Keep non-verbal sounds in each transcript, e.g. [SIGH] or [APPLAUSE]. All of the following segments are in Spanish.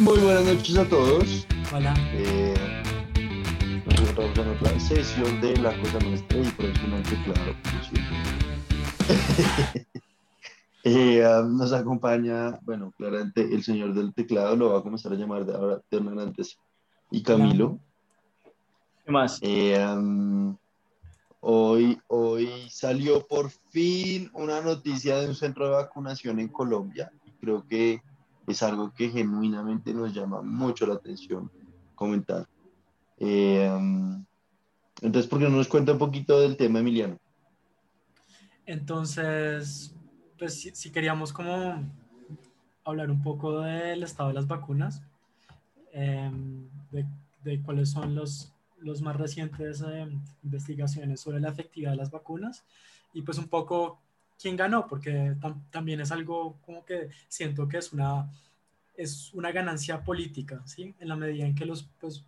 Muy buenas noches a todos. Hola. Eh, nos encontramos en otra sesión de La Cosa Nuestra y por eso no hay teclado, como siempre. Eh, ah, nos acompaña, bueno, claramente el señor del teclado lo va a comenzar a llamar de ahora en adelante, y Camilo. ¿Qué más? Eh, am, hoy, hoy salió por fin una noticia de un centro de vacunación en Colombia. Creo que es algo que genuinamente nos llama mucho la atención comentar. Eh, entonces, ¿por qué no nos cuenta un poquito del tema, Emiliano? Entonces, pues si, queríamos como hablar un poco del estado de las vacunas, de, de cuáles son los, los más recientes em, investigaciones sobre la efectividad de las vacunas y pues un poco quién ganó, porque tam- también es algo como que siento que es una, es una ganancia política, ¿sí? En la medida en que los, pues,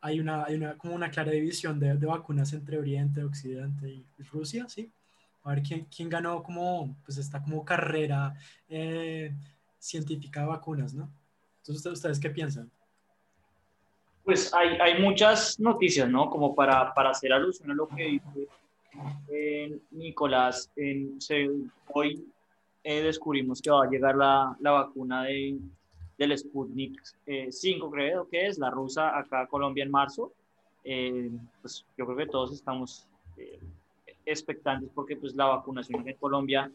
hay una, hay una, como una clara división de, de vacunas entre Oriente, Occidente y, Rusia, ¿sí? A ver quién, quién ganó como, pues esta como carrera eh, científica de vacunas, ¿no? Entonces, ¿ustedes, qué piensan? Pues hay, hay muchas noticias, ¿no? Como para, para hacer alusión a lo que dice Nicolás, se- hoy eh, descubrimos que va a llegar la, la vacuna de, del Sputnik eh, 5, creo que es, la rusa, acá a Colombia en marzo. Eh, pues yo creo que todos estamos eh, expectantes porque pues la vacunación en Colombia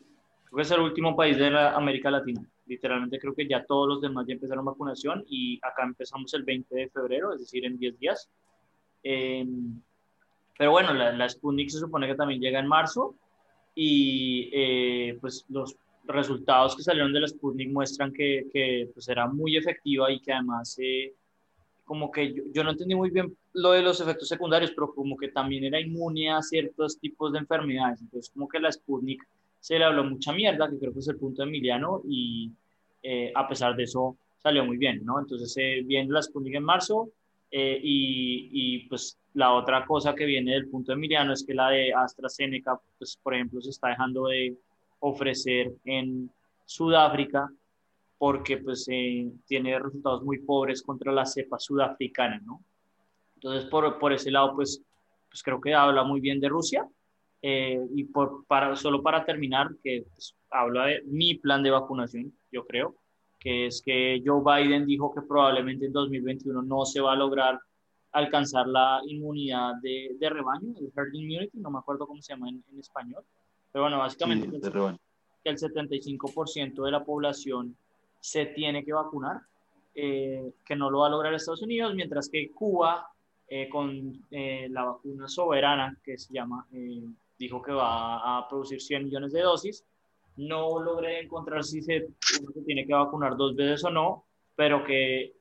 creo que es el último país de la América Latina. Literalmente creo que ya todos los demás ya empezaron vacunación y acá empezamos el 20 de febrero, es decir, en 10 días. Eh, pero bueno, la, la Sputnik se supone que también llega en marzo y eh, pues los resultados que salieron de la Sputnik muestran que, que pues era muy efectiva y que además eh, como que yo, yo no entendí muy bien lo de los efectos secundarios, pero como que también era inmune a ciertos tipos de enfermedades. Entonces como que la Sputnik se le habló mucha mierda, que creo que es el punto de Emiliano, y eh, a pesar de eso salió muy bien, ¿no? Entonces eh, viene la Sputnik en marzo eh, y, y, pues la otra cosa que viene del punto de Emiliano es que la de AstraZeneca, pues por ejemplo, se está dejando de ofrecer en Sudáfrica porque pues eh, tiene resultados muy pobres contra la cepa sudafricana, ¿no? Entonces por, por ese lado pues, pues creo que habla muy bien de Rusia eh, y por, para, solo para terminar, que pues, habla de mi plan de vacunación, yo creo, que es que Joe Biden dijo que probablemente en 2021 no se va a lograr alcanzar la inmunidad de, de rebaño, el herd immunity, no me acuerdo cómo se llama en, en español, pero bueno, básicamente Sí, que el 75% de la población se tiene que vacunar, eh, que no lo va a lograr Estados Unidos, mientras que Cuba, eh, con eh, la vacuna soberana, que se llama, eh, dijo que va a producir 100 millones de dosis. No logré encontrar si se, tiene que vacunar dos veces o no, pero que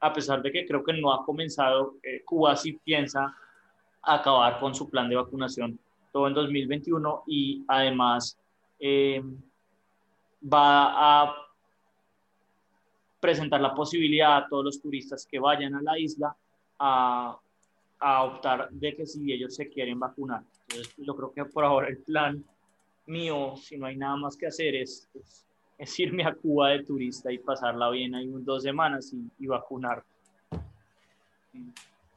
a pesar de que creo que no ha comenzado, eh, Cuba sí piensa acabar con su plan de vacunación todo en 2021 y además eh, va a presentar la posibilidad a todos los turistas que vayan a la isla a, a optar de que si ellos se quieren vacunar. Entonces, yo creo que por ahora el plan mío, si no hay nada más que hacer, es, es, es irme a Cuba de turista y pasarla bien ahí un, dos semanas y, y vacunar.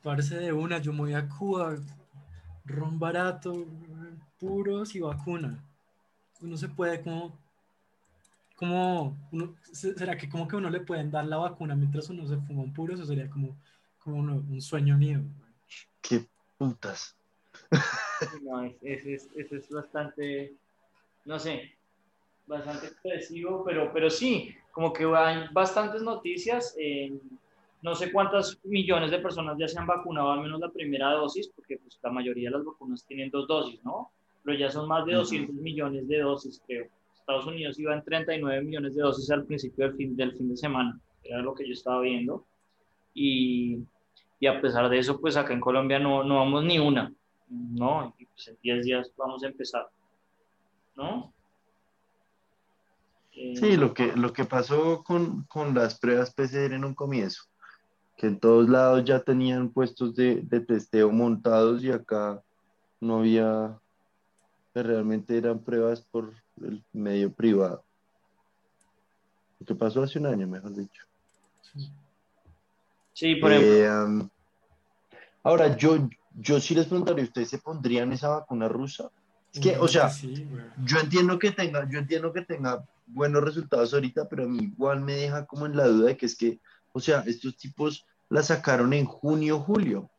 Parece de una, yo me voy a Cuba, ron barato, puros y vacuna. Uno se puede como, como, uno, ¿será que como que uno le pueden dar la vacuna mientras uno se fuma un puro? Eso sería como, como uno- un sueño mío. Qué putas. No, es, es, es- es bastante, no sé, bastante expresivo, pero, pero sí, como que hay bastantes noticias. eh, no sé cuántas millones de personas ya se han vacunado al menos la primera dosis, porque pues, la mayoría de las vacunas tienen dos dosis, ¿no? Pero ya son más de Ujú. 200 millones de dosis, creo. Estados Unidos iba en 39 millones de dosis al principio del fin, del fin de semana, era lo que yo estaba viendo. Y, y a pesar de eso, pues acá en Colombia no, no vamos ni una, ¿no? Y pues en 10 días vamos a empezar, ¿no? Eh, Sí, lo que, lo que pasó con, con las pruebas PCR en un comienzo, que en todos lados ya tenían puestos de, de testeo montados y acá no había, pues, realmente eran pruebas por el medio privado. Lo que pasó hace un año, mejor dicho. Sí, por ejemplo. Eh, um, ahora, yo, yo sí les preguntaría, ¿ustedes se pondrían esa vacuna rusa? Es que, o sea, Sí, yo entiendo que tenga, yo entiendo que tenga buenos resultados ahorita, pero a mí igual me deja como en la duda de que es que, o sea, estos tipos la sacaron en junio, julio.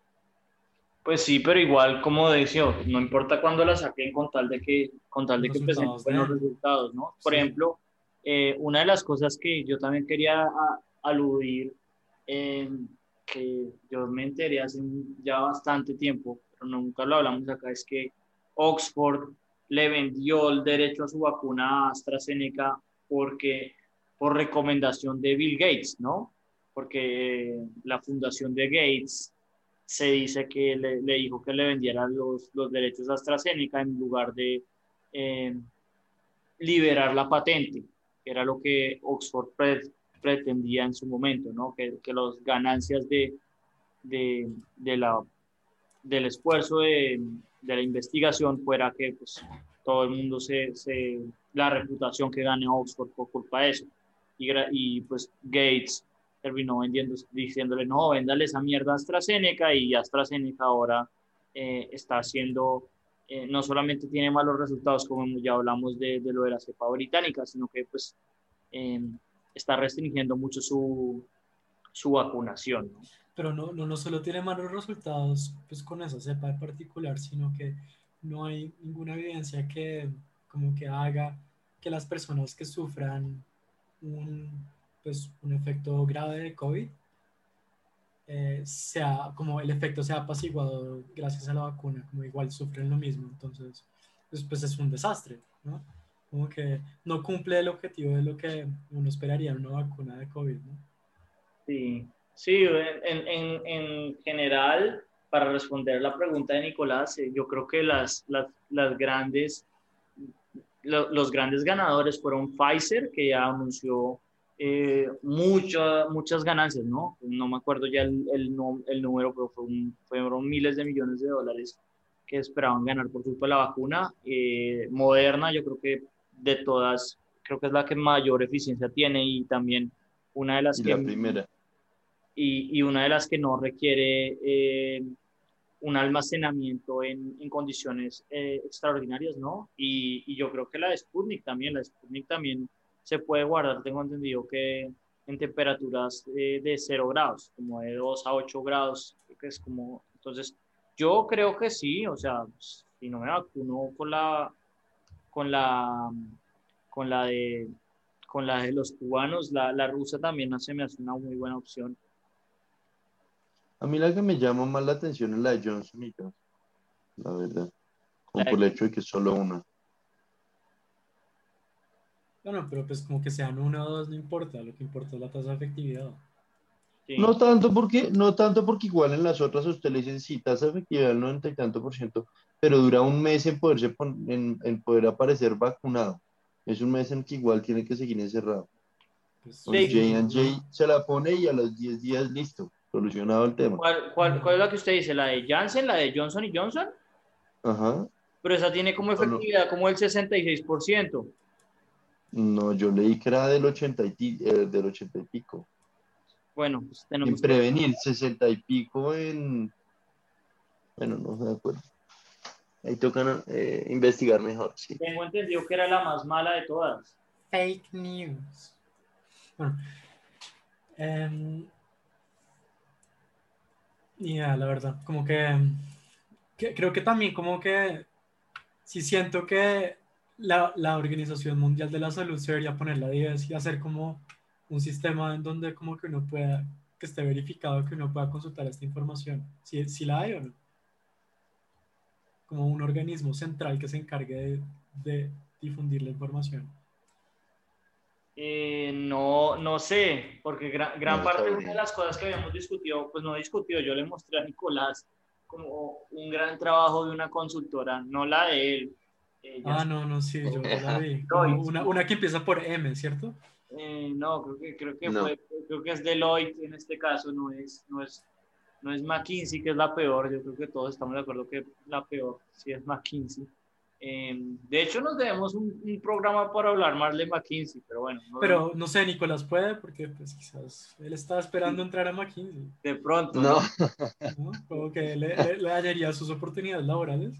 Pues sí, pero igual, como decía, no importa cuándo la saquen con tal de que, con tal de que presenten Resultados buenos resultados, ¿no? Por Sí. ejemplo, eh, una de las cosas que yo también quería a- aludir, eh, que yo me enteré hace ya bastante tiempo, pero nunca lo hablamos acá, es que Oxford le vendió el derecho a su vacuna a AstraZeneca porque por recomendación de Bill Gates, ¿no? Porque eh, la fundación de Gates se dice que le, le dijo que le vendiera los, los derechos a AstraZeneca en lugar de eh, liberar la patente, que era lo que Oxford pre- pretendía en su momento, ¿no? Que, que las ganancias de, de, de la, del esfuerzo de, de la investigación fuera que pues, todo el mundo se, se, la reputación que gane Oxford por culpa de eso. Y, y pues Gates terminó vendiendo, diciéndole, no, véndale esa mierda a AstraZeneca y AstraZeneca ahora eh, está haciendo, eh, no solamente tiene malos resultados, como ya hablamos de, de lo de la cepa británica, sino que pues eh, está restringiendo mucho su, su vacunación. ¿no? Pero no, no, no solo tiene malos resultados pues, con esa cepa en particular, sino que no hay ninguna evidencia que como que haga que las personas que sufran un, pues, un efecto grave de COVID eh, sea como el efecto sea apaciguado gracias a la vacuna, como igual sufren lo mismo, entonces pues, pues es un desastre, ¿no? Como que no cumple el objetivo de lo que uno esperaría en una vacuna de COVID, ¿no? Sí, sí en, en, en general, para responder la pregunta de Nicolás, eh, yo creo que las, las, las grandes, lo, los grandes ganadores fueron Pfizer, que ya anunció eh, mucha, muchas ganancias, ¿no? No me acuerdo ya el, el, el número, pero fue un- fueron miles de millones de dólares que esperaban ganar por culpa de la vacuna. Eh, Moderna, yo creo que de todas, creo que es la que mayor eficiencia tiene y también una de las Y que la primera. Y, una de las que no requiere eh, un almacenamiento en, condiciones eh, extraordinarias, ¿no? Y, yo creo que la de Sputnik también, la de Sputnik también se puede guardar, tengo entendido que en temperaturas eh, de 0 grados, como de 2 a 8 grados, que es como, entonces, yo creo que sí, o sea, si no me vacuno con la, con la, con la de, con la de los cubanos, la, la rusa también se me hace una muy buena opción. A mí la que me llama más la atención es la de Johnson y Johnson, la verdad. Como por el hecho de que es solo una. Bueno, pero pues como que sean una o dos no importa, lo que importa es la tasa de efectividad. Sí. No tanto porque, no tanto porque igual en las otras a usted le dicen sí, tasa de efectividad del 90 y tanto por ciento, pero dura un mes en poderse pon- en, en poder aparecer vacunado. Es un mes en que igual tiene que seguir encerrado. Pues, Sí. J&J se la pone y a los 10 días listo, solucionado el tema. ¿Cuál, cuál, cuál es la que usted dice? ¿La de Janssen, la de Johnson y Johnson? Ajá. Pero esa tiene como no. efectividad como el 66%. No, yo leí que era del 80 y, eh, del 80 y pico. Bueno, pues En tenemos prevenir, 60 y pico en... Bueno, no de acuerdo. Ahí toca eh, investigar mejor, sí. tengo entendido que era la más mala de todas. Fake news. Bueno. em, ya, la verdad, como que, que- creo que también como que sí siento que la, la Organización Mundial de la Salud se debería poner la 10 y hacer como un sistema en donde como que uno pueda, que esté verificado, que uno pueda consultar esta información, si, si la hay o no. Como un organismo central que se encargue de, de difundir la información. Eh, no, no sé, porque gran, gran No parte de sabría. una de las cosas que habíamos discutido, pues no discutido, yo le mostré a Nicolás como un gran trabajo de una consultora, no la de él. Ah, no, no, sí, yo, la [LAUGHS] vi. Una, una que empieza por M, ¿cierto? Eh, no, creo que, creo que No. fue- creo que es Deloitte en este caso, no es, no es, no es McKinsey, que es la peor. Yo creo que todos estamos de acuerdo que la peor sí es McKinsey. Em, de hecho, nos debemos un, un, programa para hablar más de McKinsey, pero bueno. No pero no sé, Nicolás puede, porque pues quizás él estaba esperando entrar a McKinsey. De pronto. No. ¿no? Como que le, le, le hallaría sus oportunidades laborales.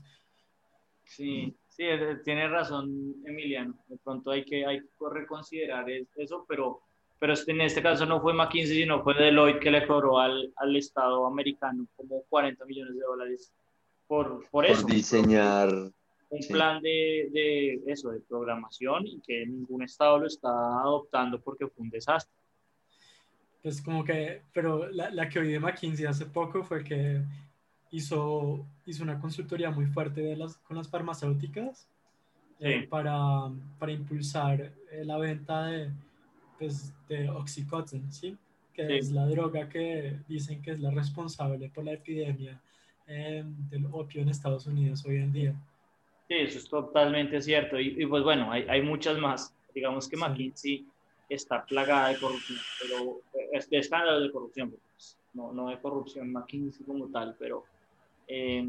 Sí, sí, tiene razón Emiliano. De pronto hay que, hay que reconsiderar eso, pero, pero en este caso no fue McKinsey, sino fue Deloitte que le cobró al, al Estado americano como 40 millones de dólares por, por eso. Por diseñar un plan de, de, eso, de programación y que ningún estado lo está adoptando porque fue un desastre. Pues como que, pero la, la que oí de McKinsey hace poco fue que hizo, hizo una consultoría muy fuerte de las, con las farmacéuticas eh, para, para, impulsar eh, la venta de, pues, de Oxycontin, ¿sí? que sí. es la droga que dicen que es la responsable por la epidemia eh, del opio en Estados Unidos hoy en día. Sí, eso es totalmente cierto. Y, y pues bueno, hay, hay, muchas más. Digamos que McKinsey está plagada de corrupción, pero es de escándalos de corrupción, pues, no, no de corrupción McKinsey como tal, pero, eh,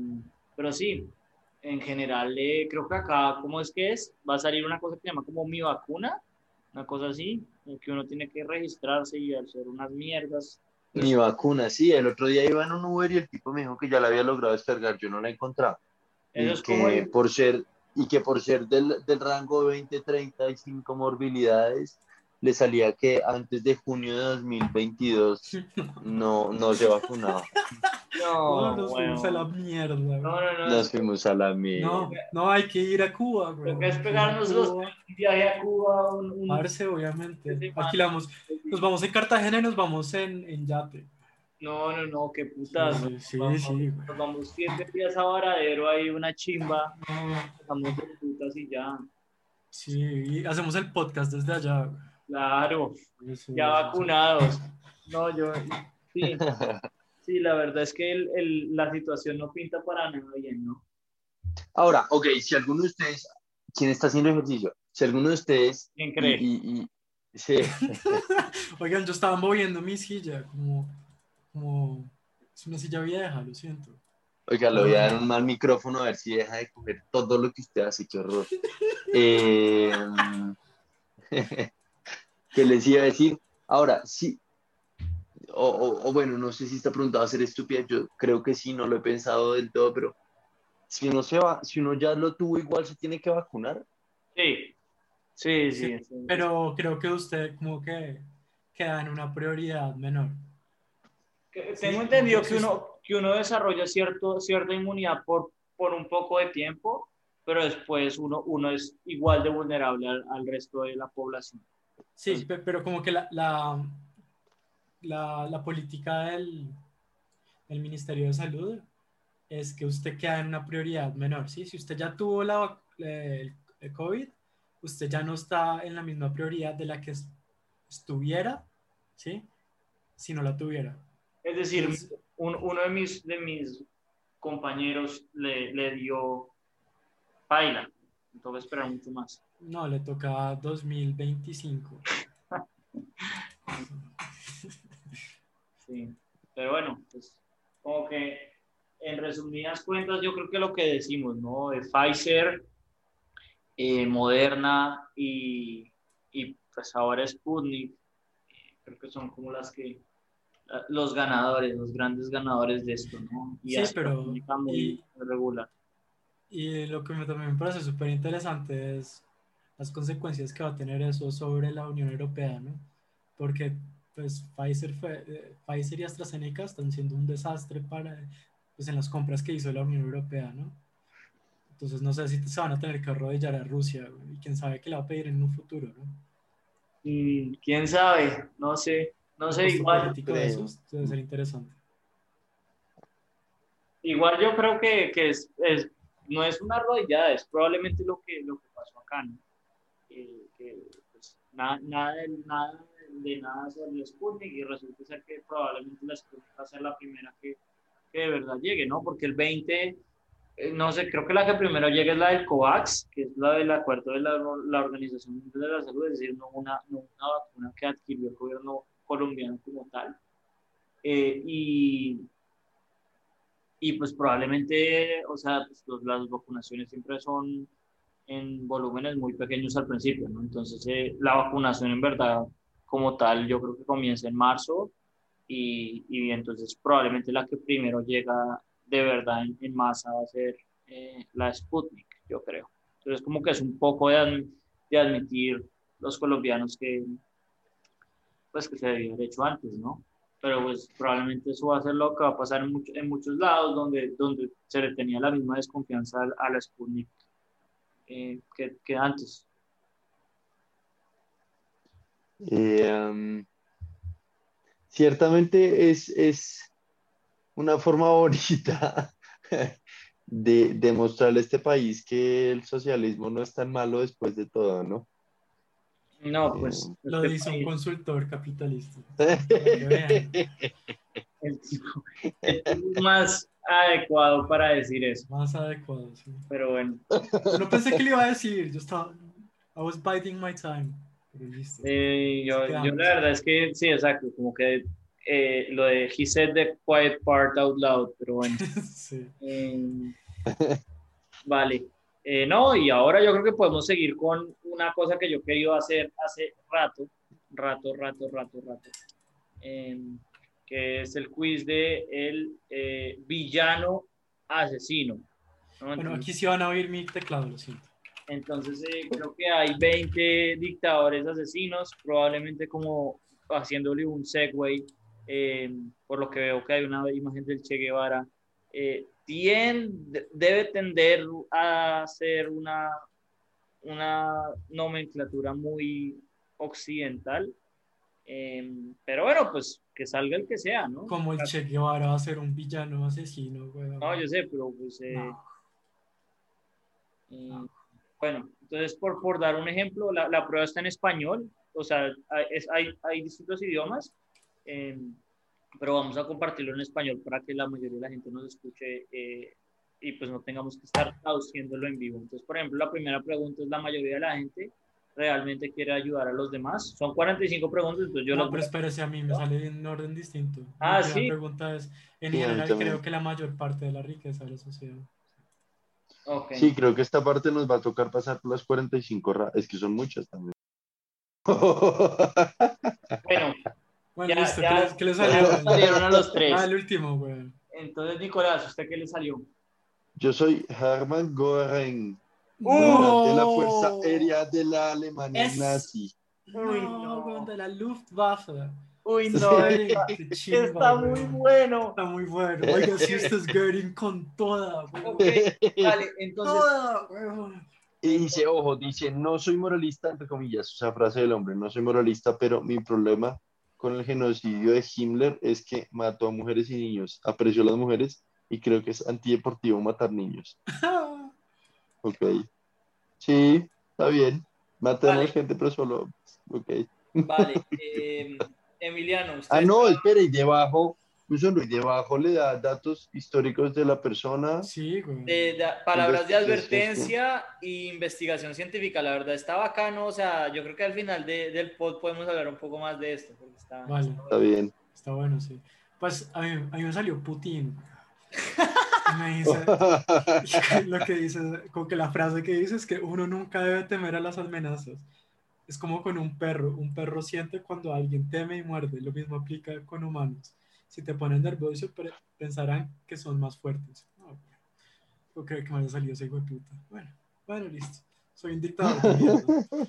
pero sí, en general eh, creo que acá, ¿cómo es que es? Va a salir una cosa que se llama como mi vacuna, una cosa así, que uno tiene que registrarse y hacer unas mierdas. Mi vacuna, sí, el otro día iba en un Uber y el tipo me dijo que ya la había logrado descargar, yo no la he encontrado. Eso que el- por ser y que por ser del, del rango 20-30 y sin comorbilidades le salía que antes de junio de 2022 no, no se vacunaba. [LAUGHS] No, No, nos bueno. fuimos a la mierda. no, no, no. Nos fuimos a la mierda. No, no, hay que ir a Cuba, güey. Lo que es pegarnos los- Un viaje a Cuba, un, un- Parce, obviamente. Sí, sí, Alquilamos. Nos vamos en Cartagena y nos vamos en, en Yate. No, no, no, qué putas. Sí, sí, Vamos- sí. Nos vamos siete días a Varadero, ahí una chimba, No, vamos de putas y ya. sí, y hacemos el podcast desde allá. Claro, Sí, ya sí, vacunados. No, yo, sí, [LAUGHS] sí, la verdad es que el, el- la situación no pinta para nada bien, ¿no? Ahora, ok, si alguno de ustedes, ¿quién está haciendo ejercicio? Si alguno de ustedes ¿Quién y, cree? y- y- sí, [LAUGHS] Oigan, yo estaba moviendo mi silla, como, como, es una silla vieja, lo siento. Oiga, le voy a dar un mal micrófono a ver si deja de coger todo lo que usted hace, qué horror. Eh, [LAUGHS] ¿Qué les iba a decir? Ahora, sí, o, o- o bueno, no sé si esta pregunta va a ser estúpida, yo creo que sí, no lo he pensado del todo, pero si uno, se va, si uno ya lo tuvo, igual se tiene que vacunar. Sí, sí, sí. Sí, sí. Pero creo que usted como que queda en una prioridad menor. Que- Sí, Tengo entendido que entonces- uno, que uno desarrolla cierto, cierta inmunidad por, por un poco de tiempo, pero después uno, uno es igual de vulnerable al, al resto de la población. Sí, pe- pero como que la, la, la, la política del, del Ministerio de Salud es que usted queda en una prioridad menor, ¿sí? Si usted ya tuvo la, vac- el, el COVID, usted ya no está en la misma prioridad de la que es- estuviera, ¿sí? Si no la tuviera. Es decir, Entonces- un- uno de mis, de mis compañeros le, le dio paila, que esperar mucho más. No, le toca 2025. [LAUGHS] Sí. Pero bueno, pues como que en resumidas cuentas, yo creo que lo que decimos, ¿no? De Pfizer, eh, Moderna y, y pues ahora Sputnik, eh, creo que son como las que los ganadores, los grandes ganadores de esto, ¿no? Y Sí, pero- y- regular. Y lo que me, también me parece súper interesante es las consecuencias que va a tener eso sobre la Unión Europea, ¿no? Porque pues Pfizer, eh, Pfizer y AstraZeneca están siendo un desastre para, pues, en las compras que hizo la Unión Europea, ¿no? Entonces no sé si se van a tener que arrodillar a Rusia y quién sabe qué le va a pedir en un futuro, ¿no? Mm, ¿Quién sabe? No sé, no sé, igual, de debe ser interesante. igual yo creo que, que es, es- no es una rodillada, es probablemente lo que, lo que pasó acá, ¿no? Que, que, pues, nada, nada, de, nada de nada salió Sputnik y resulta ser que probablemente la Sputnik va a ser la primera que, que de verdad llegue, ¿no? Porque el 20, eh, no sé, creo que la que primero llega es la del COVAX, que es la del acuerdo de la, la Organización Mundial de la Salud, es decir, no una, no una vacuna que adquirió el gobierno colombiano como tal. Eh, y, y pues probablemente, o sea, pues, las vacunaciones siempre son en volúmenes muy pequeños al principio, ¿no? Entonces, eh, la vacunación en verdad, como tal, yo creo que comienza en marzo y, y entonces probablemente la que primero llega de verdad en, masa va a ser eh, la Sputnik, yo creo. Entonces, como que es un poco de, de admitir los colombianos que, pues, que se debía haber hecho antes, ¿no? Pero pues probablemente eso va a ser lo que va a pasar en, en muchos lados donde, donde se le tenía la misma desconfianza a la Sputnik eh, que, antes. Eh, ciertamente es, es, una forma [LAUGHS] bonita de, demostrarle a este país que el socialismo no es tan malo después de todo, ¿no? No, pues. Eh, lo este dice un consultor capitalista. [LAUGHS] el más adecuado para decir eso. Más adecuado, sí. Pero bueno. No pensé que le iba a decir, yo estaba, I was biding my time. Eh, yo, yo, la verdad es que sí, exacto, como que eh, lo de he said the quiet part out loud, pero bueno. [LAUGHS] sí. Eh, vale. Eh, no, y ahora yo creo que podemos seguir con una cosa que yo quería hacer hace rato, rato, rato, rato, rato. Eh, que es el quiz de el eh, villano asesino. Bueno, aquí sí van a oír mi teclado, lo siento. Entonces eh, creo que hay 20 dictadores asesinos, probablemente como haciéndole un segue, eh, por lo que veo que hay una imagen del Che Guevara, debe tender a ser una, una nomenclatura muy occidental, Em, pero bueno, pues que salga el que sea, ¿no? Como el Che Guevara va a ser un villano asesino, güey. No, yo sé, pero pues... Eh, eh, bueno, entonces por, por dar un ejemplo, la, la, prueba está en español, o sea, es, hay, hay distintos idiomas, em, pero vamos a compartirlo en español para que la mayoría de la gente nos escuche eh, y pues no tengamos que estar traduciéndolo en vivo. Entonces, por ejemplo, la primera pregunta es la mayoría de la gente realmente quiere ayudar a los demás. Son 45 preguntas, entonces yo no, pero espérese, a mí me sale en un orden distinto. Ah, sí. La pregunta es, en general creo que la mayor parte de la riqueza de la sociedad. Okay. Sí, creo que esta parte nos va a tocar pasar por las 45, es que son muchas también. bueno, bueno ya, listo, ya, ¿qué, le, salió? salieron a los tres. Ah, el último, güey. Entonces, Nicolás, ¿usted qué le salió? Yo soy Hermann Goering de la Fuerza Aérea de la Alemania nazi. Uy, no, de la Luftwaffe. Uy, no, está, está muy bueno. Está muy bueno. Oiga, si este es Göring con toda. Okay, vale, entonces. Toda, y dice, ojo, dice, no soy moralista, entre comillas, o sea, frase del hombre, no soy moralista, pero mi problema con el genocidio de Himmler es que mató a mujeres y niños, apreció a las mujeres y creo que es antideportivo matar niños. [LAUGHS] Ok. Sí, está bien. Matemos gente, pero solo. Ok. Vale. [LAUGHS] Eh, Emiliano. ah, no, espera, y debajo, incluso y debajo le da datos históricos de la persona. Sí, de, palabras de advertencia e investigación científica. La verdad está bacano. O sea, yo creo que al final del pod podemos hablar un poco más de esto. está, vale. está bien. Está bueno, sí. Pues a mí, a mí me salió Putin. [LAUGHS] Me dice, lo que dice, como que la frase que dice es que uno nunca debe temer a las amenazas. Es como con un perro. Un perro siente cuando alguien teme y muerde. Lo mismo aplica con humanos. Si te ponen nervioso, pensarán que son más fuertes. No, no creo que me haya salido ese hijo de puta. Bueno, bueno, listo. Soy un dictador. [LAUGHS]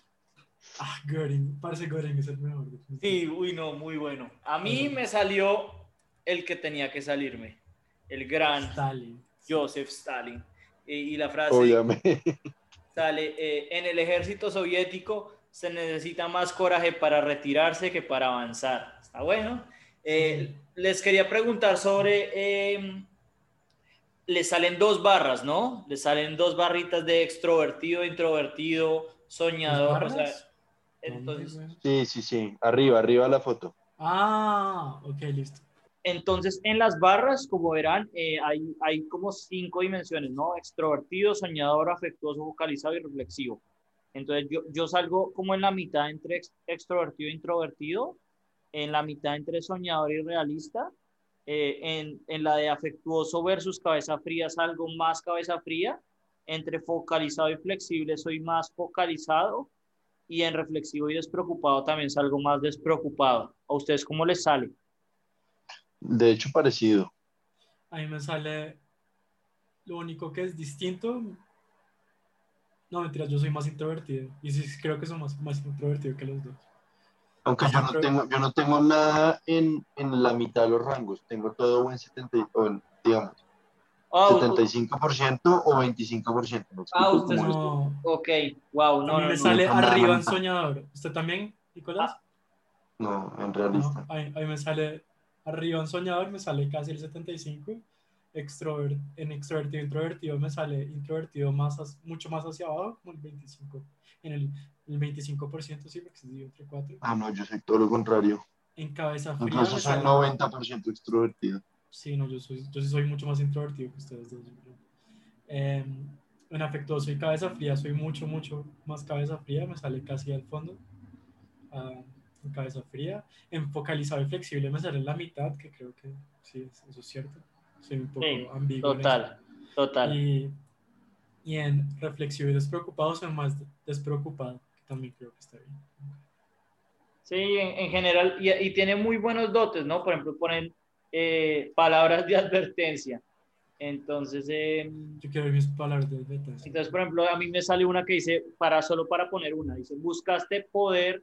ah, Göring. Parece Göring es el mejor. Sí, uy, no, muy bueno. A mí me salió el que tenía que salirme el gran Stalin. Joseph Stalin. Y, la frase sale, eh, en el ejército soviético se necesita más coraje para retirarse que para avanzar. Está bueno. Eh, les quería preguntar sobre, em, le salen dos barras, ¿no? Le salen dos barritas de extrovertido, introvertido, soñador. O sea, entonces... Sí, sí, sí. Arriba, arriba la foto. Ah, ok, listo. Entonces, en las barras, como verán, eh, hay, hay como cinco dimensiones, ¿no? Extrovertido, soñador, afectuoso, vocalizado y reflexivo. Entonces, yo, yo salgo como en la mitad entre extrovertido e introvertido, en la mitad entre soñador y realista, eh, en, en, la de afectuoso versus cabeza fría salgo más cabeza fría, entre focalizado y flexible soy más focalizado y en reflexivo y despreocupado también salgo más despreocupado. ¿A ustedes cómo les sale? De hecho, parecido. A mí me sale lo único que es distinto. No, mentira, yo soy más introvertido. Y sí, creo que soy más, más introvertido que los dos. Aunque yo no tengo, yo no tengo nada en, en la mitad de los rangos. Tengo todo en 70, o en, digamos, Ah, 75% o 25%. ¿me Ah, usted Como No, Ok, wow, a no, mí no, me no. sale no, no, arriba no. en soñador. ¿Usted también, Nicolás? No, en No, realista. a, mí, a mí me sale arriba en soñador, me sale casi el 75. Extrover, en extrovertido introvertido me sale introvertido más mucho más hacia abajo, como el 25. En el, el 25%, sí, porque se dividió entre 4. Ah, no, yo soy todo lo contrario. En cabeza fría Incluso soy sale... 90% extrovertido. Sí, no, yo, soy, yo soy mucho más introvertido que ustedes dos. Eh, en afectuoso y cabeza fría soy mucho, mucho más cabeza fría, me sale casi al fondo. Ah, en cabeza fría. En focalizado y flexible me sale en la mitad, que creo que sí, es- eso es cierto. Soy un poco Sí, ambiguo. Total, total. Y, y en reflexivo y despreocupado soy más despreocupado, que también creo que está bien. Sí, en, en general, y, y tiene muy buenos dotes, ¿no? Por ejemplo, ponen eh, palabras de advertencia. Entonces, eh, Yo quiero ver mis palabras de advertencia. entonces, por ejemplo, a mí me sale una que dice, para solo para poner una, dice, buscaste poder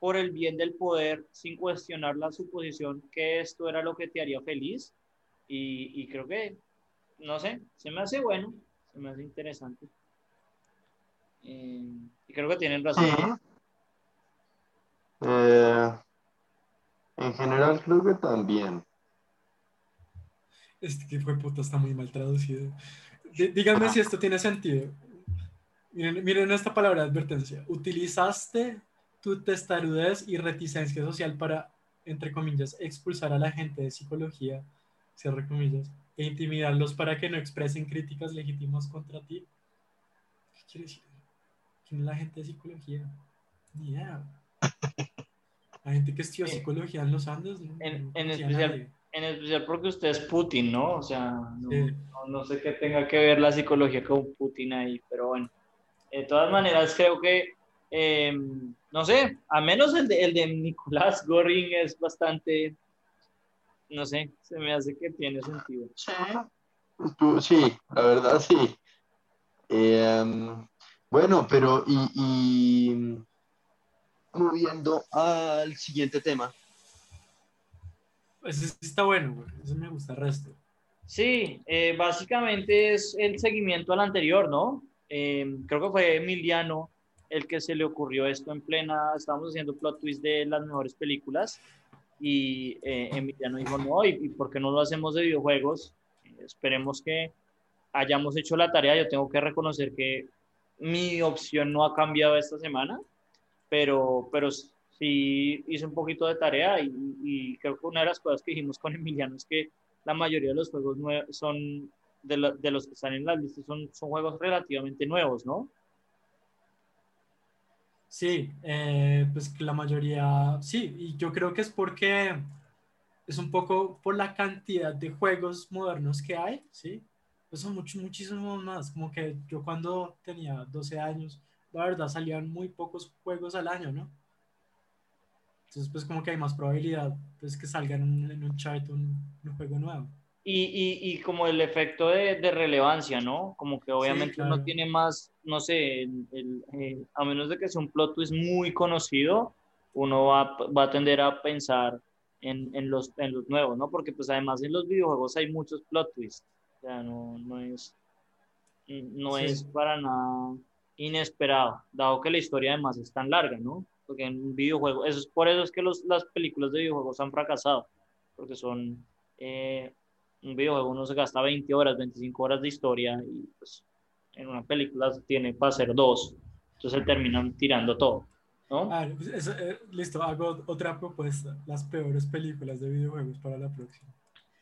por el bien del poder sin cuestionar la suposición que esto era lo que te haría feliz. Y, y creo que, no sé, se me hace bueno, se me hace interesante. Eh, y creo que tienen razón. Sí. Eh, en general creo que también. Este que fue puta está muy mal traducido. Dí- Díganme si esto tiene sentido. Miren, miren esta palabra de advertencia. Utilizaste tu testarudez y reticencia social para, entre comillas, expulsar a la gente de psicología, cierre comillas, e intimidarlos para que no expresen críticas legítimas contra ti. ¿Qué quiere decir? ¿Quién es la gente de psicología? Ni idea. La gente que estudió Sí. psicología en los Andes. no- En- no en especial-. En especial porque usted es Putin, ¿no? O sea, no, Sí. no, no sé qué tenga que ver la psicología con Putin ahí, pero bueno. De todas maneras, creo que, eh, no sé, a menos el de, el de Nicolás Goring es bastante, no sé, se me hace que tiene sentido. Sí, sí, la verdad sí. Eh, bueno, pero y, y moviendo al siguiente tema. Sí está bueno, güey. Ese me gusta el resto. Sí, eh, básicamente es el seguimiento al anterior, ¿no? Eh, creo que fue Emiliano el que se le ocurrió esto en plena, estábamos haciendo plot twist de las mejores películas y eh, Emiliano dijo, no, ¿y, por qué no lo hacemos de videojuegos? Esperemos que hayamos hecho la tarea, yo tengo que reconocer que mi opción no ha cambiado esta semana, pero, pero sí hice un poquito de tarea y, creo que una de las cosas que dijimos con Emiliano es que la mayoría de los juegos son, de los que están en la lista, son, son juegos relativamente nuevos, ¿no? Sí, eh, pues la mayoría, sí, y yo creo que es porque es un poco por la cantidad de juegos modernos que hay, ¿sí? Pues son mucho, muchísimos más, como que yo cuando tenía 12 años, la verdad salían muy pocos juegos al año, ¿no? Entonces pues como que hay más probabilidad pues que salgan en, en un un, un juego nuevo. Y, y, y como el efecto de, de relevancia, ¿no? Como que obviamente claro. uno tiene más, no sé, el- el, eh, a menos de que sea un plot twist muy conocido, uno va, va a tender a pensar en, en, los, en los nuevos, ¿no? Porque pues además en los videojuegos hay muchos plot twists, o sea, no, no es, no Sí. es para nada inesperado, dado que la historia además es tan larga, ¿no? Porque en un videojuego, eso es por eso es que los, las películas de videojuegos han fracasado, porque son... eh, un videojuego uno se gasta 20 horas, 25 horas de historia y pues en una película se tiene para hacer dos. Entonces terminan tirando todo, ¿no? Ah, pues eso, eh, listo, hago otra propuesta, las peores películas de videojuegos para la próxima.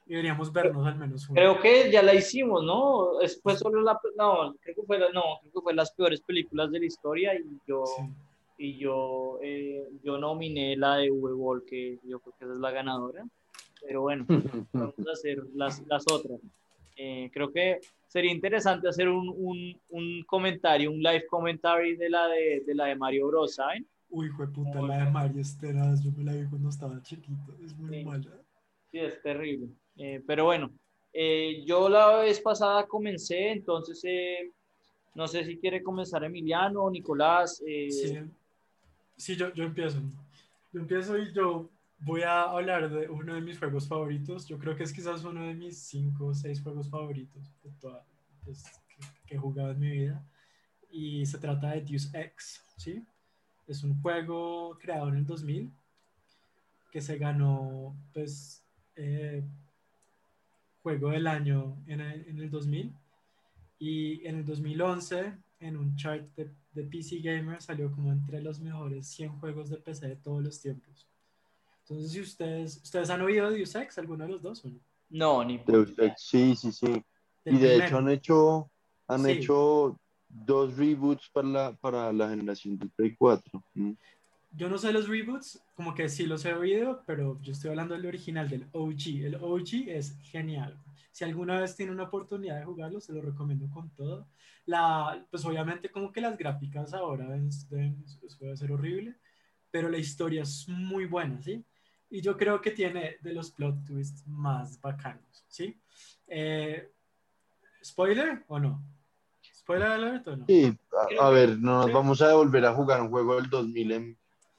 Y deberíamos vernos al menos una. Creo que ya la hicimos, ¿no? Es- Fue solo la, no, creo que fue, la- no, creo que fue las peores películas de la historia y yo, Sí. y yo, eh, yo nominé la de V-Ball, que yo creo que esa es la ganadora. Pero bueno, [LAUGHS] vamos a hacer las, las otras. Eh, creo que sería interesante hacer un, un, un, comentario, un live commentary de la de, de la de Mario Bros, ¿saben? Uy, fue puta, la de Mario Esteras, yo me la vi cuando estaba chiquito, es muy Sí. mala. Sí, es terrible. Eh, pero bueno, eh, yo la vez pasada comencé, entonces eh, no sé si quiere comenzar Emiliano o Nicolás. eh, Sí, sí yo, yo empiezo. Yo empiezo y yo voy a hablar de uno de mis juegos favoritos. Yo creo que es quizás uno de mis cinco o seis juegos favoritos pues, que, que he jugado en mi vida. Y se trata de Deus Ex, ¿sí? Es un juego creado en el 2000 que se ganó, pues, eh, juego del año en el, en el 2000. Y en el 2011, en un chart de, de PC Gamer, salió como entre los mejores 100 juegos de PC de todos los tiempos. Entonces, si ustedes, ¿ustedes han oído de Deus Ex, alguno de los dos o no? No, ni Deus Ex, Sí, sí, sí. Del Y de primero. hecho han hecho, han Sí. hecho dos reboots para la, para la generación del Play 4. ¿m? Yo no sé los reboots, como que sí los he oído, pero yo estoy hablando del original, del OG. El OG es genial. Si alguna vez tiene una oportunidad de jugarlo, se lo recomiendo con todo. La, pues obviamente como que las gráficas ahora es- deben, eso debe ser horrible, pero la historia es muy buena, ¿sí? Y yo creo que tiene de los plot twists más bacanos, ¿sí? Eh, ¿Spoiler o no? ¿Spoiler alert o no? Sí, a, a ver, no nos creo- vamos a devolver a jugar un juego del 2000 en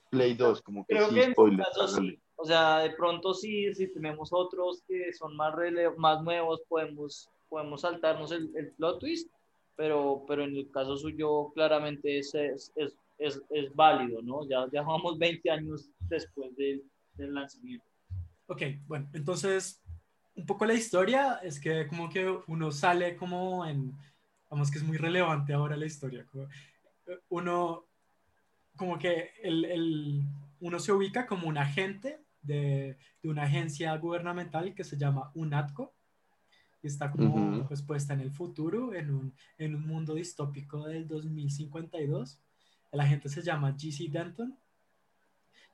Play 2, como que Creo sí, que spoiler. sí. O sea, de pronto sí, si tenemos otros que son más, rele- más nuevos, podemos, podemos saltarnos el, el plot twist, pero, pero en el caso suyo claramente es, es, es, es, es válido, ¿no? Ya, ya vamos 20 años después del, del lanzamiento. Ok, bueno, entonces un poco la historia es que como que uno sale como en, vamos que es muy relevante ahora la historia, como, eh, uno como que el, el- uno se ubica como un agente de, de una agencia gubernamental que se llama UNATCO y está como Ujú. pues puesta en el futuro, en un, en un mundo distópico del 2052. El agente se llama GC Denton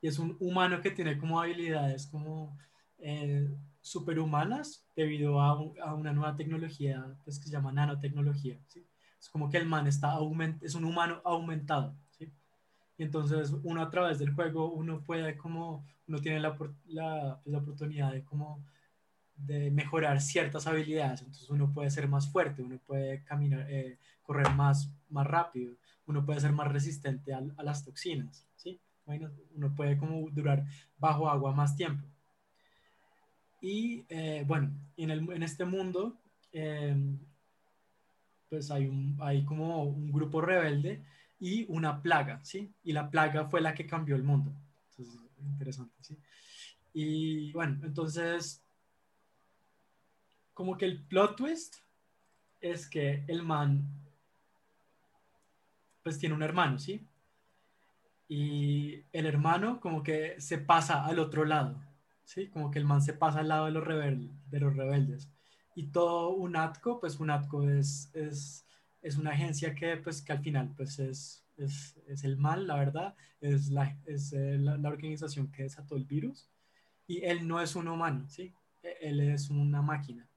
y es un humano que tiene como habilidades como eh, superhumanas debido a, a una nueva tecnología pues, que se llama nanotecnología. ¿sí? Es como que el man está aument es un humano aumentado. ¿sí? Y entonces uno a través del juego, uno puede como, uno tiene la, la, pues, la oportunidad de como de mejorar ciertas habilidades. Entonces uno puede ser más fuerte, uno puede caminar, eh, correr más, más rápido, uno puede ser más resistente a, las toxinas, uno puede como durar bajo agua más tiempo. Y eh, bueno, en, el, en este mundo, eh, pues hay, un, hay como un grupo rebelde y una plaga, ¿sí? Y la plaga fue la que cambió el mundo. Entonces, interesante, ¿sí? Y bueno, entonces, como que el plot twist es que el man, pues tiene un hermano, ¿sí? Y el hermano como que se pasa al otro lado, ¿sí? Como que el man se pasa al lado de los, rebel de los rebeldes. Y todo un ATCO, pues un ATCO es, es, es una agencia que, pues, que al final pues es, es, es el mal, la verdad, es, la, es eh, la, organización que desató el virus. Y él no es un humano, ¿sí? E- Él es una máquina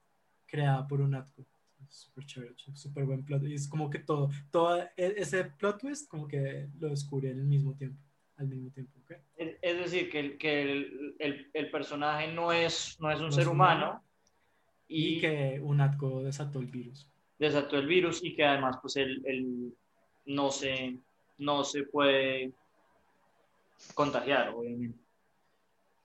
creada por un ATCO. Súper chévere, súper buen plot. Y es como que todo, todo e- ese plot twist como que lo descubre al mismo tiempo, al mismo tiempo. Es, decir, que, el, que el, el, el personaje no es, no es un No ser es humano, humano. y, Y que un ATCO desató el virus. desató el virus y que además pues él, él no, se, no se puede contagiar, obviamente.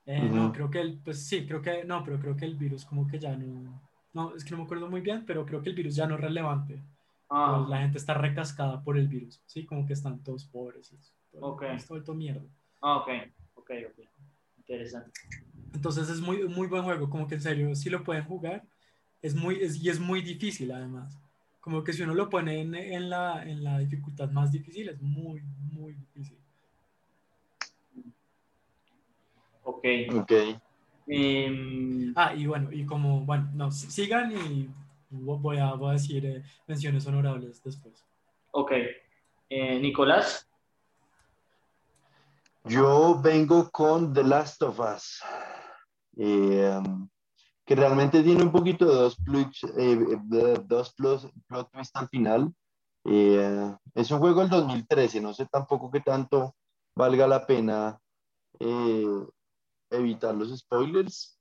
Eh. No, creo que el, pues sí, creo que, no, pero creo que el virus como que ya no, no, es que no me acuerdo muy bien, pero creo que el virus ya no es relevante. Ah, Pues la gente está recascada por el virus, ¿sí? Como que están todos pobres y eso. Todo, Ok. es todo, todo mierda. ah, ok, ok, ok. Interesante. Entonces es muy, muy buen juego, como que en serio, si lo pueden jugar, es muy, es, y es muy difícil además. Como que si uno lo pone en, en la, en la dificultad más difícil, es muy, muy difícil. Ok. Ok. Em, Ah, y bueno, y como, bueno, no, si- sigan y voy a, voy a decir eh, menciones honorables después. ok. Eh, Nicolás. Yo vengo con The Last of Us. Eh, um, que realmente tiene un poquito de dos, plus, eh, de dos plus, plot twist al final. Eh, es un juego del 2013, no sé tampoco qué tanto valga la pena eh, evitar los spoilers.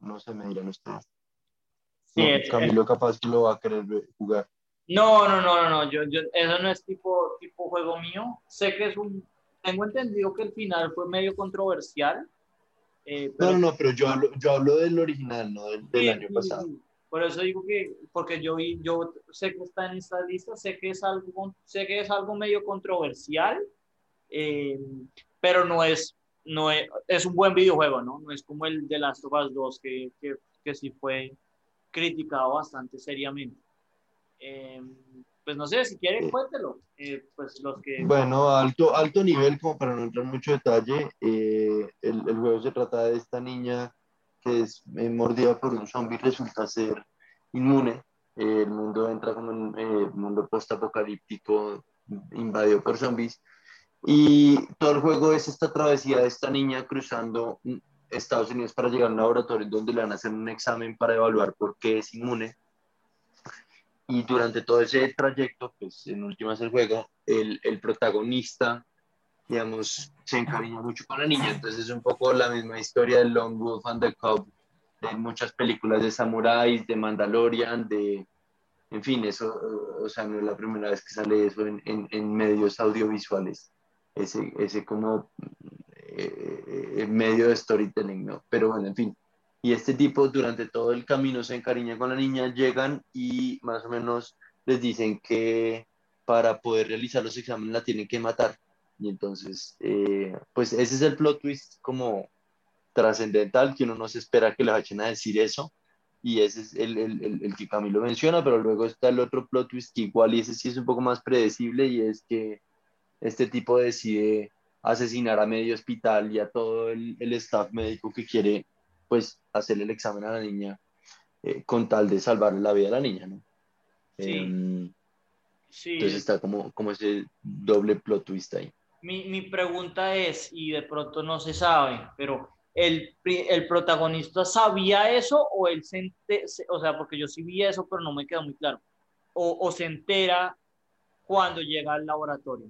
No se me dirán ustedes. Sí, No, es- Camilo capaz que lo va a querer jugar. No, no, no, no, no, yo, yo, eso no es tipo, tipo juego mío. Sé que es un, tengo entendido que el final fue medio controversial. eh, No, pero no, no, pero yo hablo, yo hablo del original, no del, del Sí, año pasado. sí. Por eso digo que, porque yo yo sé que está en esta lista, sé que es algo, sé que es algo medio controversial, eh, pero no es, no es, es un buen videojuego, ¿no? No es como el de Last of Us 2, que, que, que sí fue criticado bastante seriamente. Eh, pues no sé, si quieren, cuéntelo. Eh, pues los que... Bueno, alto, alto nivel, como para no entrar en mucho detalle, eh, el, el juego se trata de esta niña que es eh, mordida por un zombie resulta ser inmune. El mundo entra como un mundo post-apocalíptico invadido por zombies. Y todo el juego es esta travesía de esta niña cruzando Estados Unidos para llegar a un laboratorio donde le van a hacer un examen para evaluar por qué es inmune. Y durante todo ese trayecto, pues en últimas el juego, el, el protagonista, digamos, se encariña mucho con la niña. Entonces es un poco la misma historia de Lone Wolf and the Cub, de muchas películas de samuráis, de Mandalorian, de... En fin, eso, o sea, no es la primera vez que sale eso en, en, en medios audiovisuales, ese, ese como eh, eh, medio de storytelling, ¿no? Pero bueno, en fin. Y este tipo durante todo el camino se encariña con la niña, llegan y más o menos les dicen que para poder realizar los exámenes la tienen que matar. Y entonces, eh, pues ese es el plot twist como trascendental, que uno no se espera que les vayan a decir eso. Y ese es el, el, el, el que Camilo menciona, pero luego está el otro plot twist que igual y ese sí es un poco más predecible y es que este tipo decide asesinar a medio hospital y a todo el, el staff médico que quiere pues hacerle el examen a la niña eh, con tal de salvarle la vida a la niña, ¿no? Sí. Eh, Sí, entonces está como, como ese doble plot twist ahí. Mi, mi pregunta es, y de pronto no se sabe, pero ¿el, el protagonista sabía eso o él se- o sea, porque yo sí vi eso, pero no me quedó muy claro, o, o se entera cuando llega al laboratorio?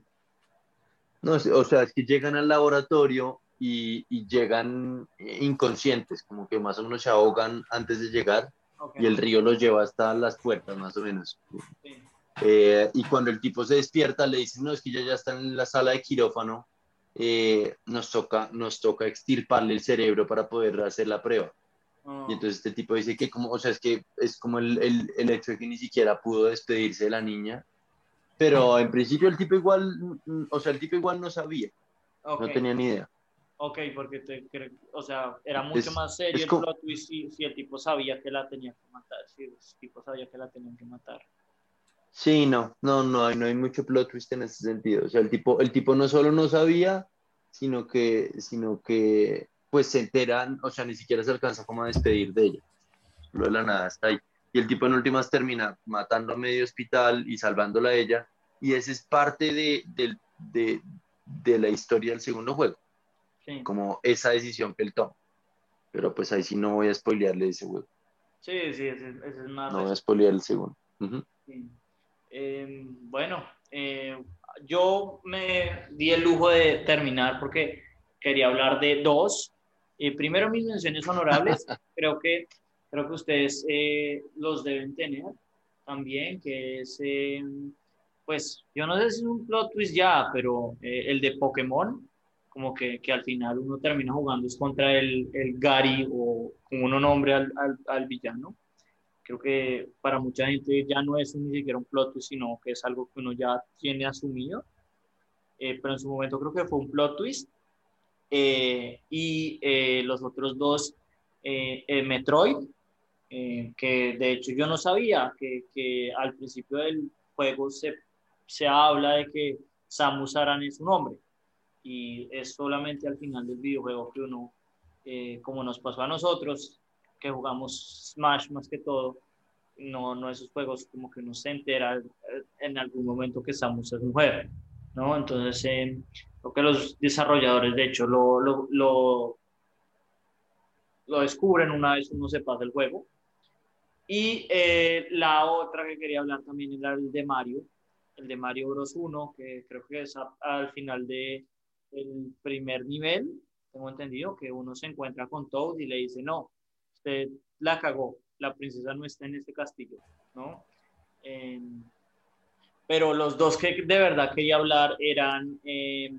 No, o sea, es que llegan al laboratorio y, y llegan inconscientes, como que más o menos se ahogan antes de llegar y el río los lleva hasta las puertas, más o menos. sí. Eh, y cuando el tipo se despierta, le dicen, no, es que ya, ya está en la sala de quirófano, eh, nos, toca, nos toca extirparle el cerebro para poder hacer la prueba. Ah, Y entonces este tipo dice que como, o sea, es que es como el, el, el hecho de que ni siquiera pudo despedirse de la niña, pero en principio el tipo igual, mm, o sea, el tipo igual no sabía, no tenía ni idea. ok, porque te, o sea, era mucho Es- más serio el como- plot twist si, si el tipo sabía que la tenía que matar, si el tipo sabía que la tenían que matar. Sí, no, no, no hay, no hay mucho plot twist en ese sentido. O sea, el tipo, el tipo no solo no sabía, sino que, sino que pues se enteran, o sea, ni siquiera se alcanza como a despedir de ella. Lo de la nada está ahí. Y el tipo en últimas termina matando a medio hospital y salvándola a ella. Y esa es parte de, del- de, de la historia del segundo juego, Sí, como esa decisión que él toma. Pero pues ahí sí no voy a spoilearle ese juego. sí, sí, ese, ese es más... No voy a spoilear el segundo. Ujú. Sí. Eh, bueno, eh, yo me di el lujo de terminar porque quería hablar de dos. Eh, primero, mis menciones honorables. [LAUGHS] creo, que, creo que ustedes eh, los deben tener también, que es, eh, pues, yo no sé si es un plot twist ya, pero eh, el de Pokémon, como que, que al final uno termina jugando es contra el, el Gary o como uno nombre al, al, al villano creo que para mucha gente ya no es ni siquiera un plot twist, sino que es algo que uno ya tiene asumido. Eh, pero en su momento creo que fue un plot twist. Eh, y eh, los otros dos, Metroid, eh, que de hecho yo no sabía que, que al principio del juego se, se habla de que Samus Aran es un hombre. Y es solamente al final del videojuego que uno, eh, como nos pasó a nosotros, que jugamos Smash más que todo, no, no esos juegos como que uno se entera eh, en algún momento que Samus es mujer, ¿no? Entonces, eh, que los desarrolladores, de hecho, lo, lo, lo, lo descubren una vez uno se pasa el juego. Y eh, la otra que quería hablar también era el de Mario, el de Mario Bros 1, que creo que es al final de el primer nivel, tengo entendido que uno se encuentra con Toad y le dice, no, usted la cagó, la princesa no está en este castillo, ¿no? pero los dos que de verdad quería hablar eran, eh,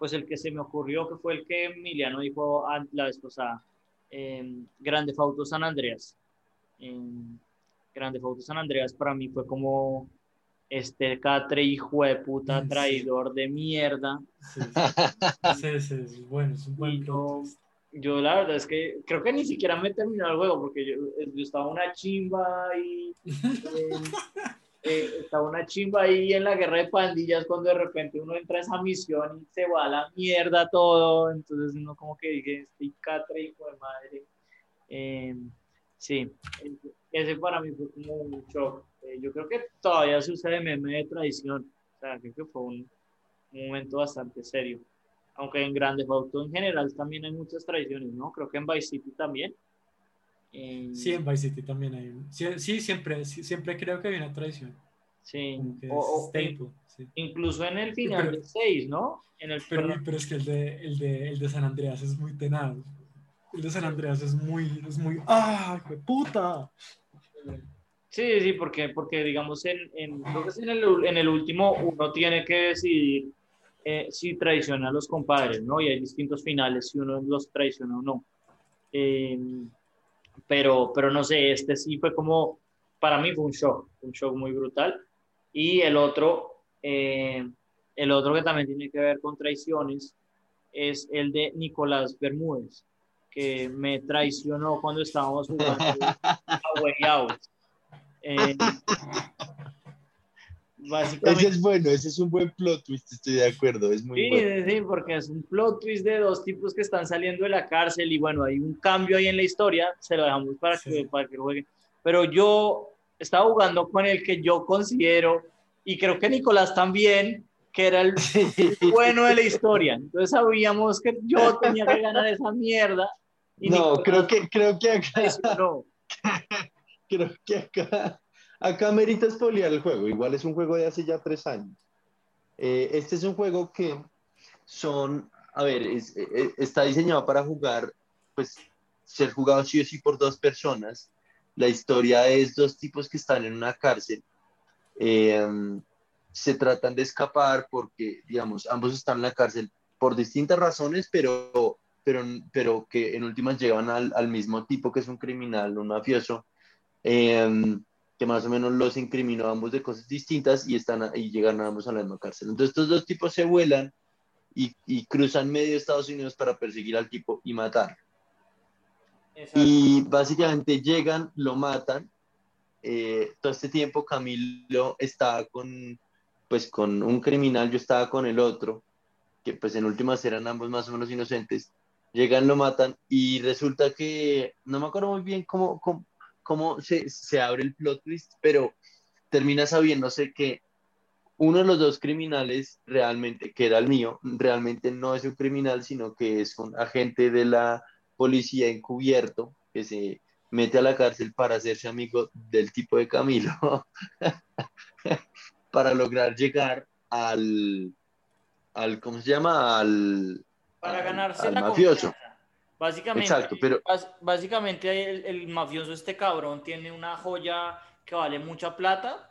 pues el que se me ocurrió, que fue el que Emiliano dijo la vez pasada, eh, Grande Fauto San Andreas. Grande Fauto San Andreas para mí fue como este catre hijo de puta traidor de mierda. Sí, sí, sí, bueno, es un buen yo la verdad es que creo que ni siquiera me terminó el juego porque yo, yo estaba una chimba y eh, eh, estaba una chimba ahí en la guerra de pandillas cuando de repente uno entra a esa misión y se va a la mierda todo entonces uno como que dije estoy catre hijo de madre eh, sí ese para mí fue como un shock yo creo que todavía se usa de meme de tradición o sea creo que fue un momento bastante serio aunque en Grandes Auto en general también hay muchas tradiciones, ¿no? Creo que en Vice City también. Sí, en Vice City también hay. Sí, siempre, siempre creo que hay una tradición. Sí, o, incluso en el final del 6, ¿no? En el pero, pero, es que el de, el, de, el de San Andreas es muy tenaz. El de San Andreas es muy, es muy, ¡ah, qué puta! Sí, sí, porque, porque digamos, en, en, en, el, último uno tiene que decidir eh, si traiciona a los compadres, ¿no? Y hay distintos finales si uno los traiciona o no. Em, pero, pero no sé, este sí fue como, para mí fue un shock, un shock muy brutal. Y el otro, eh, el otro que también tiene que ver con traiciones es el de Nicolás Bermúdez, que me traicionó cuando estábamos jugando a Way Out. Eh, ese es bueno, ese es un buen plot twist, estoy de acuerdo, es muy sí, bueno. Sí, porque es un plot twist de dos tipos que están saliendo de la cárcel y bueno, hay un cambio ahí en la historia, se lo dejamos para, que, para que juegue. Pero yo estaba jugando con el que yo considero, y creo que Nicolás también, que era el bueno de la historia. Entonces sabíamos que yo tenía que ganar esa mierda. no, creo que, creo que acá... No. [LAUGHS] creo que acá Acá merita espolear el juego, igual es un juego de hace ya tres años. Eh, este es un juego que son, a ver, eh, eh, está diseñado para jugar, pues ser jugado sí o sí por dos personas. La historia es dos tipos que están en una cárcel. Se tratan de escapar porque, digamos, ambos están en la cárcel por distintas razones, pero, pero, pero que en últimas llevan al, al mismo tipo que es un criminal, un mafioso que más o menos los incriminó a ambos de cosas distintas y, están, y llegan ambos a la misma cárcel. Entonces estos dos tipos se vuelan y, y cruzan medio Estados Unidos para perseguir al tipo y matar. Y básicamente llegan, lo matan. Eh, todo este tiempo Camilo estaba con, pues, con un criminal, yo estaba con el otro, que pues en últimas eran ambos más o menos inocentes. Llegan, lo matan y resulta que, no me acuerdo muy bien cómo, cómo cómo se, se abre el plot twist, pero termina sabiéndose que uno de los dos criminales realmente, que era el mío, realmente no es un criminal, sino que es un agente de la policía encubierto que se mete a la cárcel para hacerse amigo del tipo de Camilo, [LAUGHS] para lograr llegar al, al, ¿cómo se llama? Al, para ganarse al mafioso. Básicamente, Exacto, pero... básicamente el, el, mafioso, este cabrón, tiene una joya que vale mucha plata.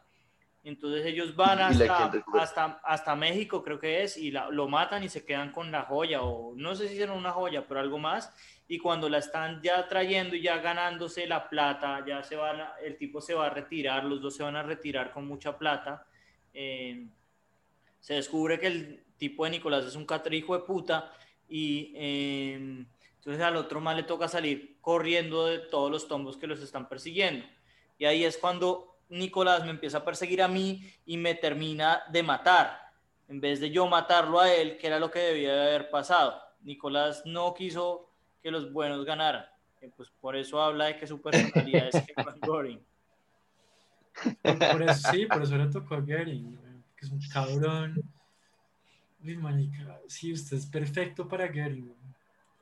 Entonces ellos van hasta, hasta, hasta, México, creo que es, y lo matan y se quedan con la joya, o no sé si hicieron una joya, pero algo más. Y cuando la están ya trayendo y ya ganándose la plata, ya se van, el tipo se va a retirar, los dos se van a retirar con mucha plata. Eh, se descubre que el tipo de Nicolás es un catrijo de puta y... Eh, entonces al otro más le toca salir corriendo de todos los tombos que los están persiguiendo. Y ahí es cuando Nicolás me empieza a perseguir a mí y me termina de matar. En vez de yo matarlo a él, que era lo que debía de haber pasado. Nicolás no quiso que los buenos ganaran. pues por eso habla de que su personalidad es [LAUGHS] Goring. Por eso, sí, por eso le tocó a Goring, que es un cabrón. Uy, manica, sí, usted es perfecto para Goring.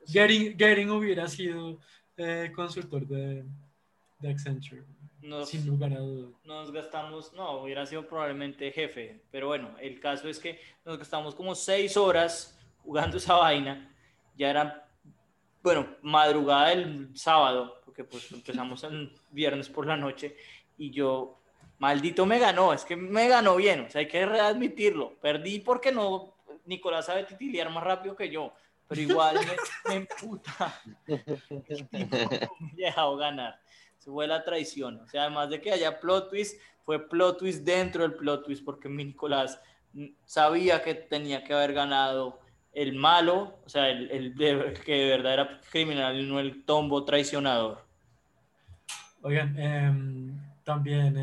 Gering, hubiera sido eh, consultor de, de Accenture. Nos, Sin lugar a dudas. nos gastamos, no, hubiera sido probablemente jefe, pero bueno, el caso es que nos gastamos como seis horas jugando esa vaina, ya era, bueno, madrugada del sábado, porque pues empezamos el viernes por la noche, y yo, maldito me ganó, es que me ganó bien, o sea, hay que readmitirlo, perdí porque no, Nicolás sabe titiliar más rápido que yo, pero igual me, emputa el [LAUGHS] me dejado ganar. Eso fue la traición. O sea, además de que haya plot twist, fue plot twist dentro del plot twist, porque mi Nicolás sabía que tenía que haber ganado el malo, o sea, el, el de- que de verdad era criminal y no el tombo traicionador. Oigan, em, también,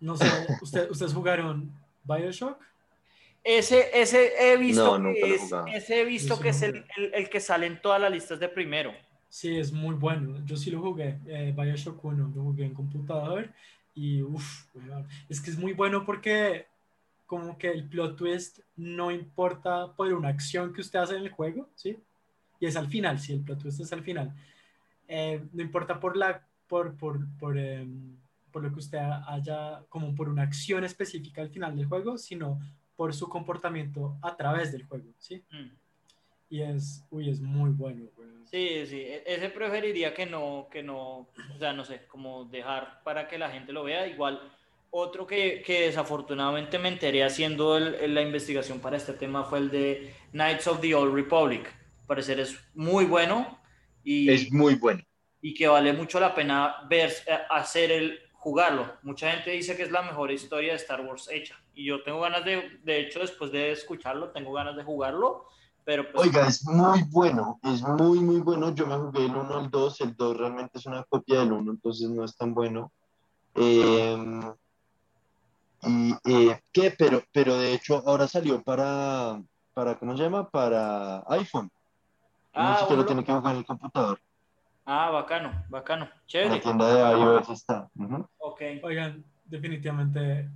no sé, ¿usted- [LAUGHS] ¿ustedes jugaron Bioshock? Ese, ese he visto No, nunca que lo he es, ese he visto que es el, el- el que sale en todas las listas de primero. Sí, es muy bueno. Yo sí lo jugué, eh, Bioshock 1, lo jugué en computador y uff, es que es muy bueno porque como que el plot twist no importa por una acción que usted hace en el juego, ¿sí? Y es al final, sí, el plot twist es al final. Eh, no importa por la, por, por, por, em, por lo que usted haya, como por una acción específica al final del juego, sino por su comportamiento a través del juego, ¿sí? Mm. Y es, uy, es muy bueno, güey. Sí, sí, e- ese preferiría que no, que no, o sea, no sé, como dejar para que la gente lo vea. Igual, otro que, que desafortunadamente me enteré haciendo el- el- la investigación para este tema fue el de Knights of the Old Republic. Al parecer es muy bueno y, Es muy bueno. Y que vale mucho la pena ver, eh, hacer el jugarlo. Mucha gente dice que es la mejor historia de Star Wars hecha y yo tengo ganas de, de hecho, después de escucharlo, tengo ganas de jugarlo, pero pues Oiga, es muy bueno, es muy, muy bueno. Yo me jugué el 1 al 2, el 2 realmente es una copia del 1, entonces no es tan bueno. Eh, y, eh, ¿qué? Pero, pero de hecho ahora salió para, para, ¿cómo se llama? Para iPhone. Ah, siquiera uno lo lo- tiene que jugar en el computador. Ah, bacano, bacano. En la Chévere. tienda de iOS está. Ujú. Ok. Oigan, definitivamente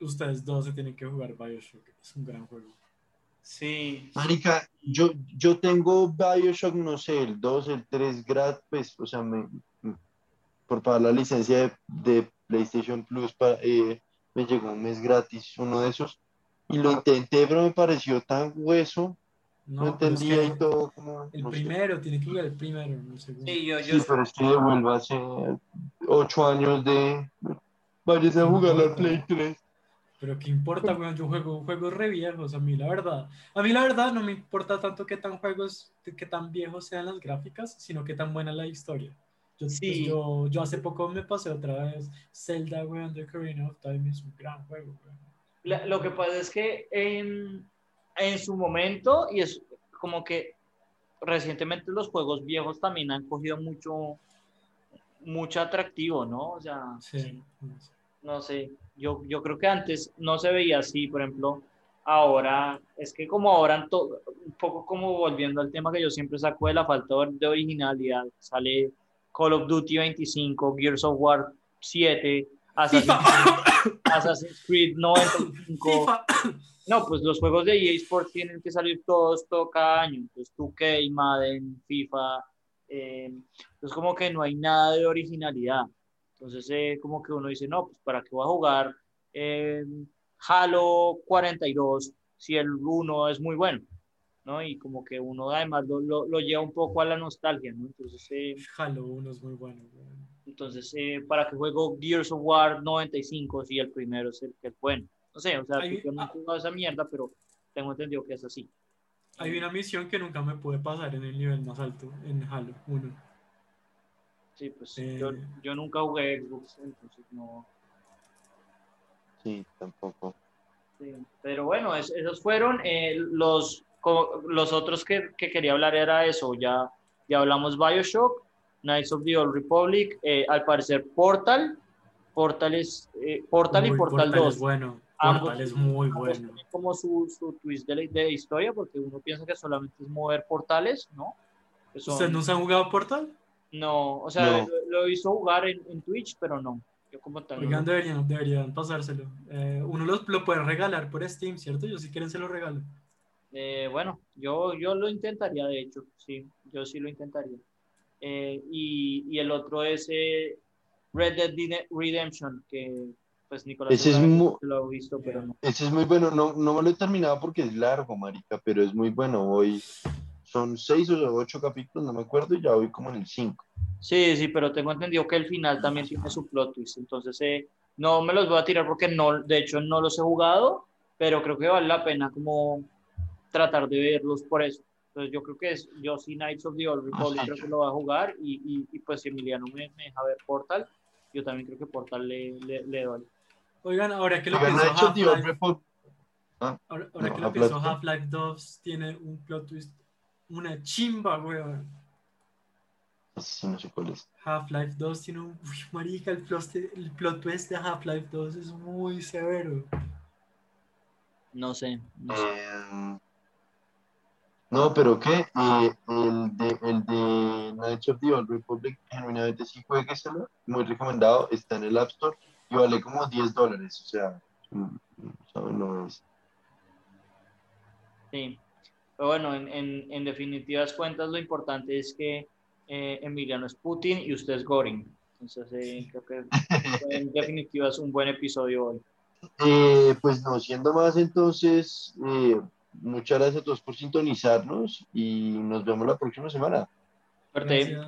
ustedes dos se tienen que jugar Bioshock. Es un gran juego. Sí. Marica, yo, yo tengo Bioshock, no sé, el 2, el 3 gratis, pues, o sea, me, por pagar la licencia de, de PlayStation Plus, eh, me llegó un mes gratis, uno de esos, y lo intenté, pero me pareció tan hueso, no, No, es entendía que y todo, como, El no sé. primero, tiene que jugar el primero, no el segundo. Sí, yo, yo Sí, pero es que devuelvo hace ocho años de... Váyase a jugar al Play 3. Pero qué importa, weón, yo juego juegos re viejos, a mí la verdad. A mí la verdad no me importa tanto qué tan juegos, qué tan viejos sean las gráficas, sino qué tan buena la historia. Yo, pues, Sí. yo, yo hace poco me pasé otra vez Zelda, weón, The Ocarina of Time, es un gran juego, weón. La- lo que pasa es que en, en su momento, y es como que recientemente los juegos viejos también han cogido mucho, mucho atractivo, ¿no? O sea, Sí. no sé, yo, yo creo que antes no se veía así, por ejemplo, ahora, es que como ahora, un poco como volviendo al tema que yo siempre saco de la falta de originalidad, sale Call of Duty 25, Gears of War 7, Assassin's, Creed- Assassin's Creed 95. FIFA. No, pues los juegos de EA Sports tienen que salir todos, todo cada año. Pues 2K, Madden, FIFA. eh, entonces como que no hay nada de originalidad. Entonces eh, como que uno dice, no, pues para qué voy a jugar eh, Halo 42 si el 1 es muy bueno, ¿no? Y como que uno además lo, lo, lo lleva un poco a la nostalgia, ¿no? Entonces, eh, Halo 1 es muy bueno, entonces eh, ¿para qué juego Gears of War 95 si el primero es el que es bueno? No sé, o sea, Hay- yo no he jugado esa mierda, pero tengo entendido que es así. Hay una misión que nunca me pude pasar en el nivel más alto, en Halo 1. Sí, pues Eh. yo, yo nunca jugué Xbox, entonces no. Sí, tampoco. sí. Pero bueno, es- esos fueron eh, los, los otros que, que quería hablar era eso. Ya, ya hablamos Bioshock, Knights of the Old Republic, eh, al parecer Portal, Portal es eh, Portal y Portal, Portal 2. es bueno. Portal es muy bueno. como su, su twist de, de historia, porque uno piensa que solamente es mover portales, ¿no? Son- ¿Ustedes no se han jugado Portal? No, o sea, No. Lo, lo he visto jugar en, en Twitch, pero no. Yo como tal. no. Oigan, deberían, deberían pasárselo. Eh, uno los, lo puede regalar por Steam, ¿cierto? Yo si quieren se lo regalo. Eh, bueno, yo, yo lo intentaría, de hecho, sí, yo sí lo intentaría. Eh, y, y, el otro es eh, Red Dead Redemption, que pues Nicolás ese es muy, lo ha visto, pero no. Ese es muy bueno, no, no me lo he terminado porque es largo, marica, pero es muy bueno. Hoy son seis o ocho capítulos, no me acuerdo, y ya voy como en el cinco. Sí, sí, pero tengo entendido que el final también tiene su plot twist, entonces eh, no me los voy a tirar porque no, de hecho no los he jugado, pero creo que vale la pena como tratar de verlos por eso. Entonces yo creo que es, yo sí Knights of the Old Republic creo que lo va a jugar y, y, y pues si Emiliano me, me, deja ver Portal, yo también creo que Portal le, le, le doy. Oigan, ahora que lo pienso, Half-Life ¿Ah? ahora, ahora no, que lo pienso, Half-Life 2 tiene un plot twist, una chimba, weón. Sí, no sé cuál es. Half-Life 2 tiene un. Uy, marica, el plot, el plot twist de Half-Life 2 es muy severo. No sé. No, sé. Eh, no pero ¿qué? Eh, el, de, el de Knights of the Old Republic, genuinamente sí juegueselo, muy recomendado, está en el App Store y vale como 10 dólares, o sea, no es. Sí, pero bueno, en, en, en definitivas cuentas lo importante es que eh, Emiliano es Putin y usted es Goring. Entonces, eh, creo que en definitiva es un buen episodio hoy. Eh, pues no, siendo más entonces, eh, muchas gracias a todos por sintonizarnos y nos vemos la próxima semana. Suerte.